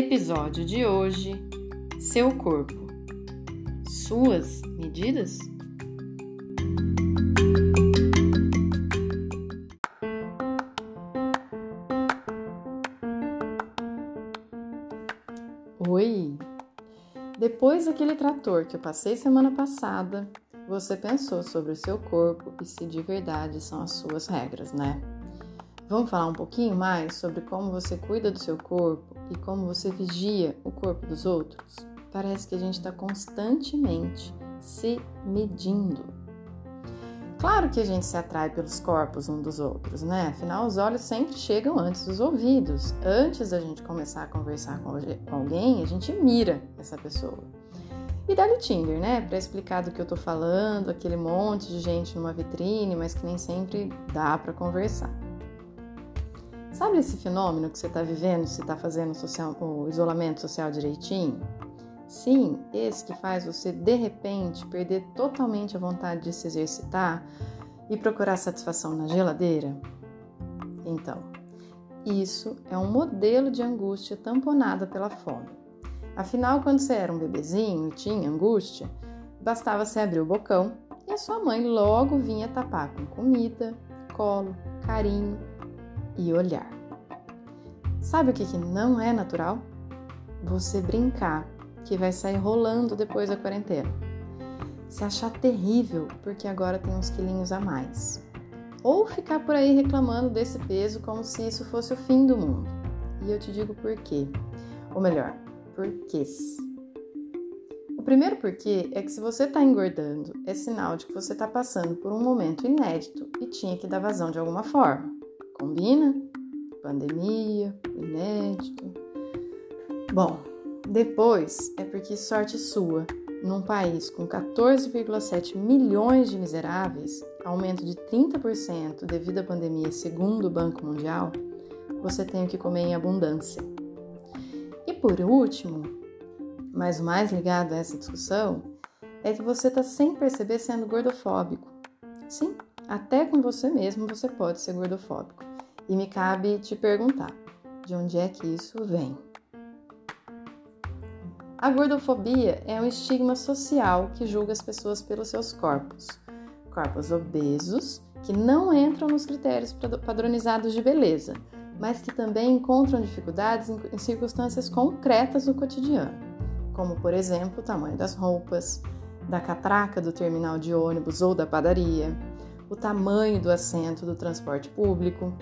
Episódio de hoje: Seu corpo. Suas medidas? Oi! Depois daquele trator que eu passei semana passada, você pensou sobre o seu corpo e se de verdade são as suas regras, né? Vamos falar um pouquinho mais sobre como você cuida do seu corpo e como você vigia o corpo dos outros? Parece que a gente está constantemente se medindo. Claro que a gente se atrai pelos corpos um dos outros, né? Afinal, os olhos sempre chegam antes dos ouvidos. Antes da gente começar a conversar com alguém, a gente mira essa pessoa. E dá-lhe Tinder, né? Para explicar do que eu tô falando, aquele monte de gente numa vitrine, mas que nem sempre dá para conversar. Sabe esse fenômeno que você está vivendo se está fazendo social, o isolamento social direitinho? Sim, esse que faz você de repente perder totalmente a vontade de se exercitar e procurar satisfação na geladeira? Então, isso é um modelo de angústia tamponada pela fome. Afinal, quando você era um bebezinho e tinha angústia, bastava você abrir o bocão e a sua mãe logo vinha tapar com comida, colo, carinho e olhar. Sabe o que, que não é natural? Você brincar que vai sair rolando depois da quarentena. Se achar terrível porque agora tem uns quilinhos a mais. Ou ficar por aí reclamando desse peso como se isso fosse o fim do mundo. E eu te digo por quê. Ou melhor, porquês. O primeiro porquê é que se você está engordando, é sinal de que você está passando por um momento inédito e tinha que dar vazão de alguma forma. Combina? Pandemia, inédito. Bom, depois é porque sorte sua. Num país com 14,7 milhões de miseráveis, aumento de 30% devido à pandemia, segundo o Banco Mundial, você tem o que comer em abundância. E por último, mas o mais ligado a essa discussão, é que você está sem perceber sendo gordofóbico. Sim, até com você mesmo você pode ser gordofóbico. E me cabe te perguntar: de onde é que isso vem? A gordofobia é um estigma social que julga as pessoas pelos seus corpos. Corpos obesos que não entram nos critérios padronizados de beleza, mas que também encontram dificuldades em circunstâncias concretas do cotidiano, como por exemplo o tamanho das roupas, da catraca do terminal de ônibus ou da padaria, o tamanho do assento do transporte público,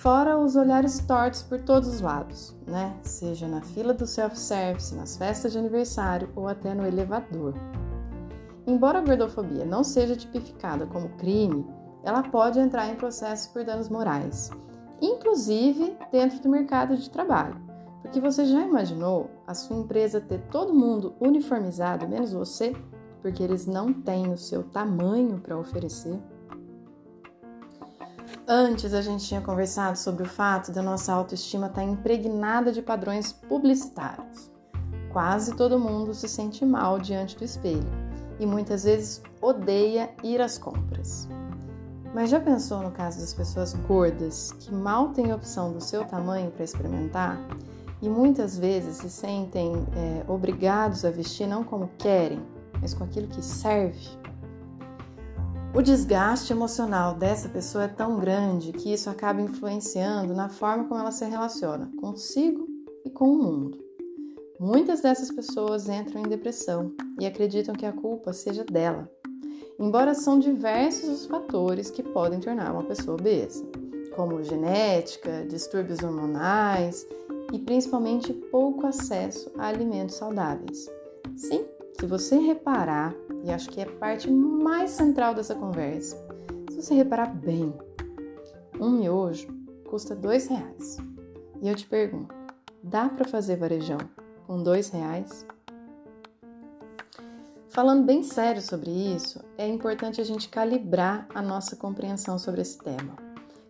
Fora os olhares tortos por todos os lados, né? Seja na fila do self-service, nas festas de aniversário ou até no elevador. Embora a gordofobia não seja tipificada como crime, ela pode entrar em processos por danos morais, inclusive dentro do mercado de trabalho. Porque você já imaginou a sua empresa ter todo mundo uniformizado, menos você, porque eles não têm o seu tamanho para oferecer? Antes a gente tinha conversado sobre o fato da nossa autoestima estar tá impregnada de padrões publicitários. Quase todo mundo se sente mal diante do espelho e muitas vezes odeia ir às compras. Mas já pensou no caso das pessoas gordas que mal têm opção do seu tamanho para experimentar e muitas vezes se sentem é, obrigados a vestir não como querem, mas com aquilo que serve? O desgaste emocional dessa pessoa é tão grande que isso acaba influenciando na forma como ela se relaciona consigo e com o mundo. Muitas dessas pessoas entram em depressão e acreditam que a culpa seja dela, embora são diversos os fatores que podem tornar uma pessoa obesa, como genética, distúrbios hormonais e principalmente pouco acesso a alimentos saudáveis. Sim, se você reparar, e acho que é parte mais central dessa conversa, se você reparar bem, um miojo custa dois reais. E eu te pergunto, dá para fazer varejão com dois reais? Falando bem sério sobre isso, é importante a gente calibrar a nossa compreensão sobre esse tema,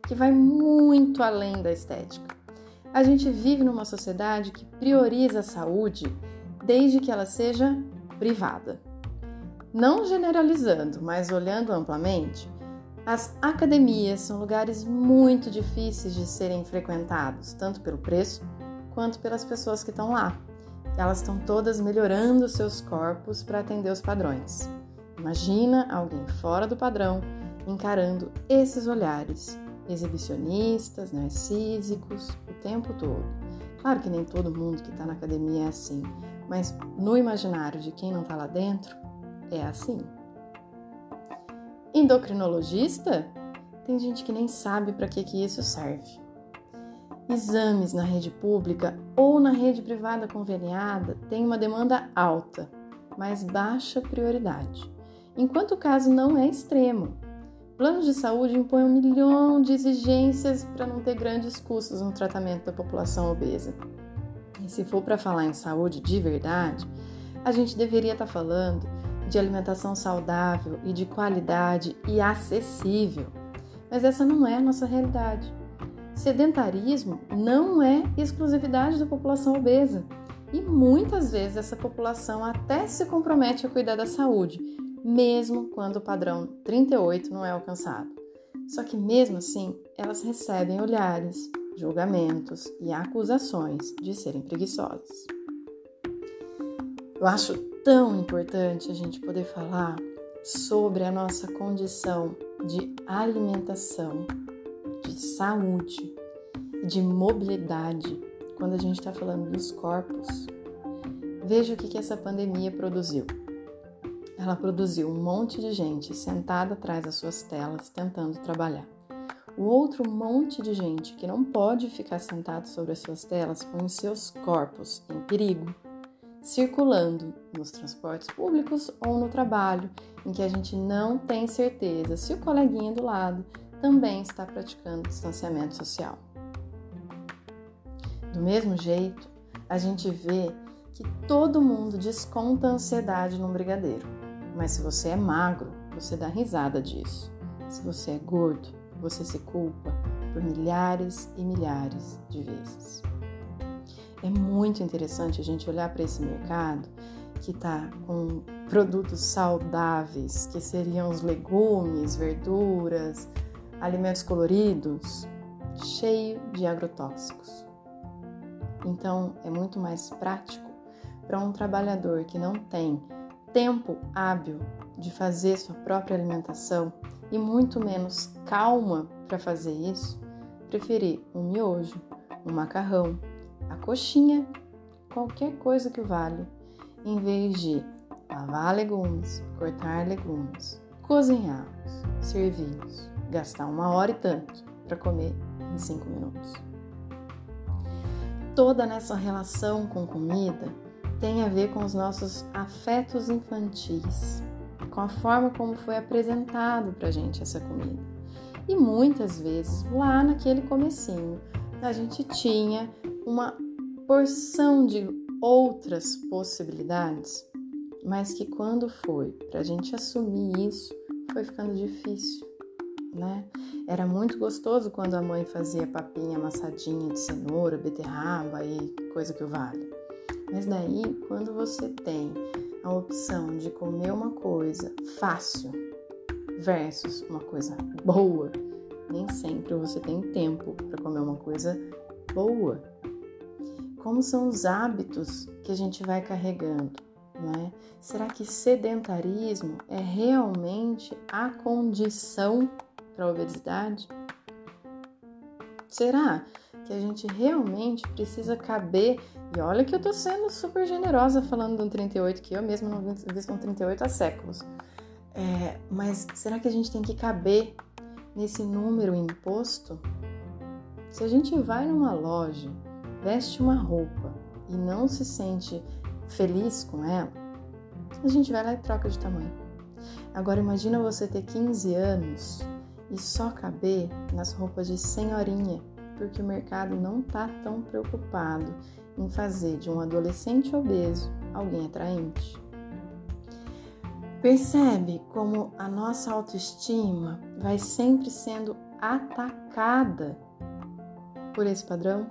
que vai muito além da estética. A gente vive numa sociedade que prioriza a saúde desde que ela seja privada. Não generalizando, mas olhando amplamente, as academias são lugares muito difíceis de serem frequentados, tanto pelo preço quanto pelas pessoas que estão lá. Elas estão todas melhorando seus corpos para atender os padrões. Imagina alguém fora do padrão encarando esses olhares exibicionistas, narcísicos, o tempo todo. Claro que nem todo mundo que está na academia é assim, mas no imaginário de quem não está lá dentro, é assim. Endocrinologista? Tem gente que nem sabe para que, que isso serve. Exames na rede pública ou na rede privada conveniada têm uma demanda alta, mas baixa prioridade, enquanto o caso não é extremo. Planos de saúde impõem um milhão de exigências para não ter grandes custos no tratamento da população obesa. E se for para falar em saúde de verdade, a gente deveria estar tá falando de alimentação saudável e de qualidade e acessível. Mas essa não é a nossa realidade. Sedentarismo não é exclusividade da população obesa. E muitas vezes essa população até se compromete a cuidar da saúde, mesmo quando o padrão 38 não é alcançado. Só que mesmo assim, elas recebem olhares, julgamentos e acusações de serem preguiçosas. Eu acho tão importante a gente poder falar sobre a nossa condição de alimentação, de saúde, de mobilidade, quando a gente está falando dos corpos. Veja o que, que essa pandemia produziu. Ela produziu um monte de gente sentada atrás das suas telas tentando trabalhar. O outro monte de gente que não pode ficar sentado sobre as suas telas põe os seus corpos em perigo circulando nos transportes públicos ou no trabalho, em que a gente não tem certeza se o coleguinha do lado também está praticando distanciamento social. Do mesmo jeito, a gente vê que todo mundo desconta a ansiedade num brigadeiro, mas se você é magro, você dá risada disso. Se você é gordo, você se culpa por milhares e milhares de vezes. É muito interessante a gente olhar para esse mercado que está com produtos saudáveis, que seriam os legumes, verduras, alimentos coloridos, cheio de agrotóxicos. Então, é muito mais prático para um trabalhador que não tem tempo hábil de fazer sua própria alimentação e muito menos calma para fazer isso, preferir um miojo, um macarrão, a coxinha, qualquer coisa que vale, em vez de lavar legumes, cortar legumes, cozinhá-los, servi-los, gastar uma hora e tanto para comer em cinco minutos. Toda nessa relação com comida tem a ver com os nossos afetos infantis, com a forma como foi apresentado para gente essa comida. E muitas vezes lá naquele comecinho a gente tinha uma porção de outras possibilidades, mas que quando foi para a gente assumir isso, foi ficando difícil, né? Era muito gostoso quando a mãe fazia papinha amassadinha de cenoura, beterraba e coisa que o vale. Mas daí, quando você tem a opção de comer uma coisa fácil versus uma coisa boa, nem sempre você tem tempo para comer uma coisa boa. Como são os hábitos que a gente vai carregando? Né? Será que sedentarismo é realmente a condição para a obesidade? Será que a gente realmente precisa caber? E olha que eu tô sendo super generosa falando de um 38, que eu mesma não visto um 38 há séculos. É, mas será que a gente tem que caber nesse número imposto? Se a gente vai numa loja, veste uma roupa e não se sente feliz com ela, a gente vai lá e troca de tamanho. Agora imagina você ter 15 anos e só caber nas roupas de senhorinha, porque o mercado não está tão preocupado em fazer de um adolescente obeso alguém atraente. Percebe como a nossa autoestima vai sempre sendo atacada por esse padrão?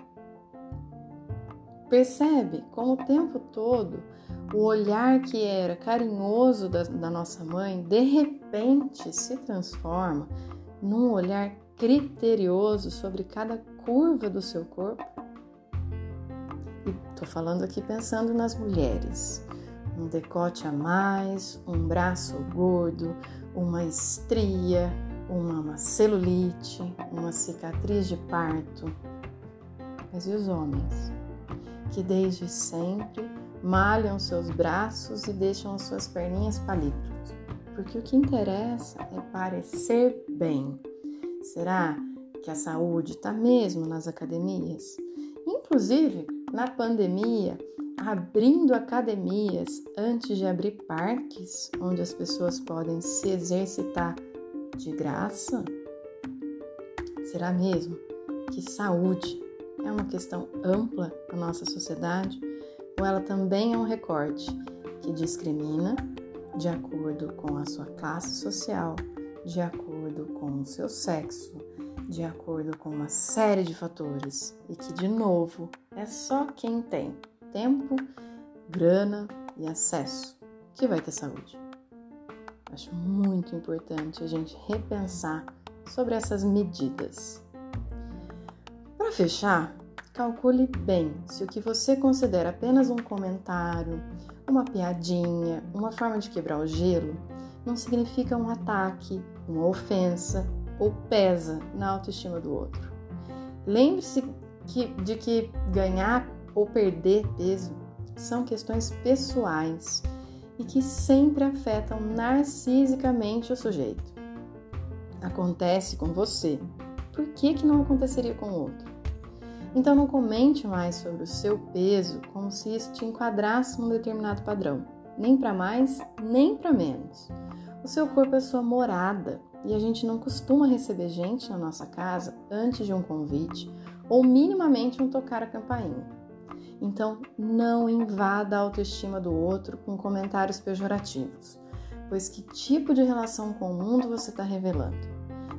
Percebe como o tempo todo o olhar que era carinhoso da, da, nossa mãe de repente se transforma num olhar criterioso sobre cada curva do seu corpo? E tô falando aqui pensando nas mulheres. Um decote a mais, um braço gordo, uma estria, uma, uma celulite, uma cicatriz de parto. Mas e os homens? Que desde sempre malham seus braços e deixam as suas perninhas palitos. Porque o que interessa é parecer bem. Será que a saúde está mesmo nas academias? Inclusive, na pandemia, abrindo academias antes de abrir parques onde as pessoas podem se exercitar de graça? Será mesmo que saúde é uma questão ampla na nossa sociedade ou ela também é um recorte que discrimina de acordo com a sua classe social, de acordo com o seu sexo, de acordo com uma série de fatores e que, de novo, é só quem tem tempo, grana e acesso que vai ter saúde. Acho muito importante a gente repensar sobre essas medidas. Para fechar, calcule bem se o que você considera apenas um comentário, uma piadinha, uma forma de quebrar o gelo, não significa um ataque, uma ofensa ou pesa na autoestima do outro. Lembre-se de que ganhar ou perder peso são questões pessoais e que sempre afetam narcisicamente o sujeito. Acontece com você, por que, que não aconteceria com o outro? Então não comente mais sobre o seu peso como se isso te enquadrasse num determinado padrão, nem para mais, nem para menos. O seu corpo é sua morada e a gente não costuma receber gente na nossa casa antes de um convite ou minimamente um tocar a campainha. Então, não invada a autoestima do outro com comentários pejorativos, pois que tipo de relação com o mundo você está revelando?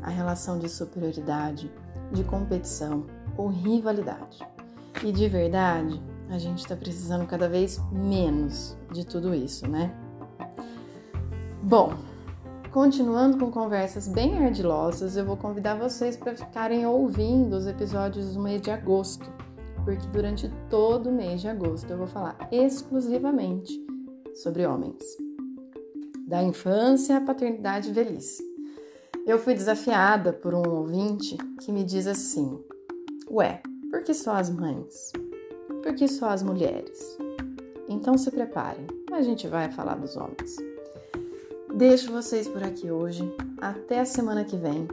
A relação de superioridade, de competição ou rivalidade. E de verdade, a gente está precisando cada vez menos de tudo isso, né? Bom, Continuando com conversas bem ardilosas, eu vou convidar vocês para ficarem ouvindo os episódios do mês de agosto, porque durante todo o mês de agosto eu vou falar exclusivamente sobre homens, da infância à paternidade e velhice. Eu fui desafiada por um ouvinte que me diz assim: Ué, por que só as mães? Por que só as mulheres? Então se preparem, a gente vai falar dos homens. Deixo vocês por aqui hoje. Até a semana que vem.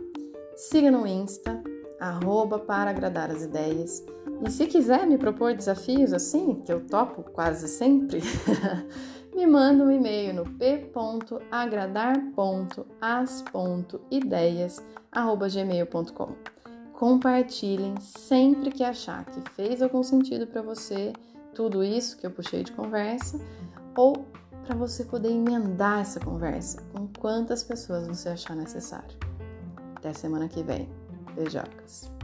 Siga no Insta, arroba para agradar as ideias. E se quiser me propor desafios assim, que eu topo quase sempre, me manda um e-mail no p.agradar.as.ideias.gmail.com Compartilhem sempre que achar que fez algum sentido para você tudo isso que eu puxei de conversa ou para você poder emendar essa conversa com quantas pessoas você achar necessário. Até semana que vem. Beijocas.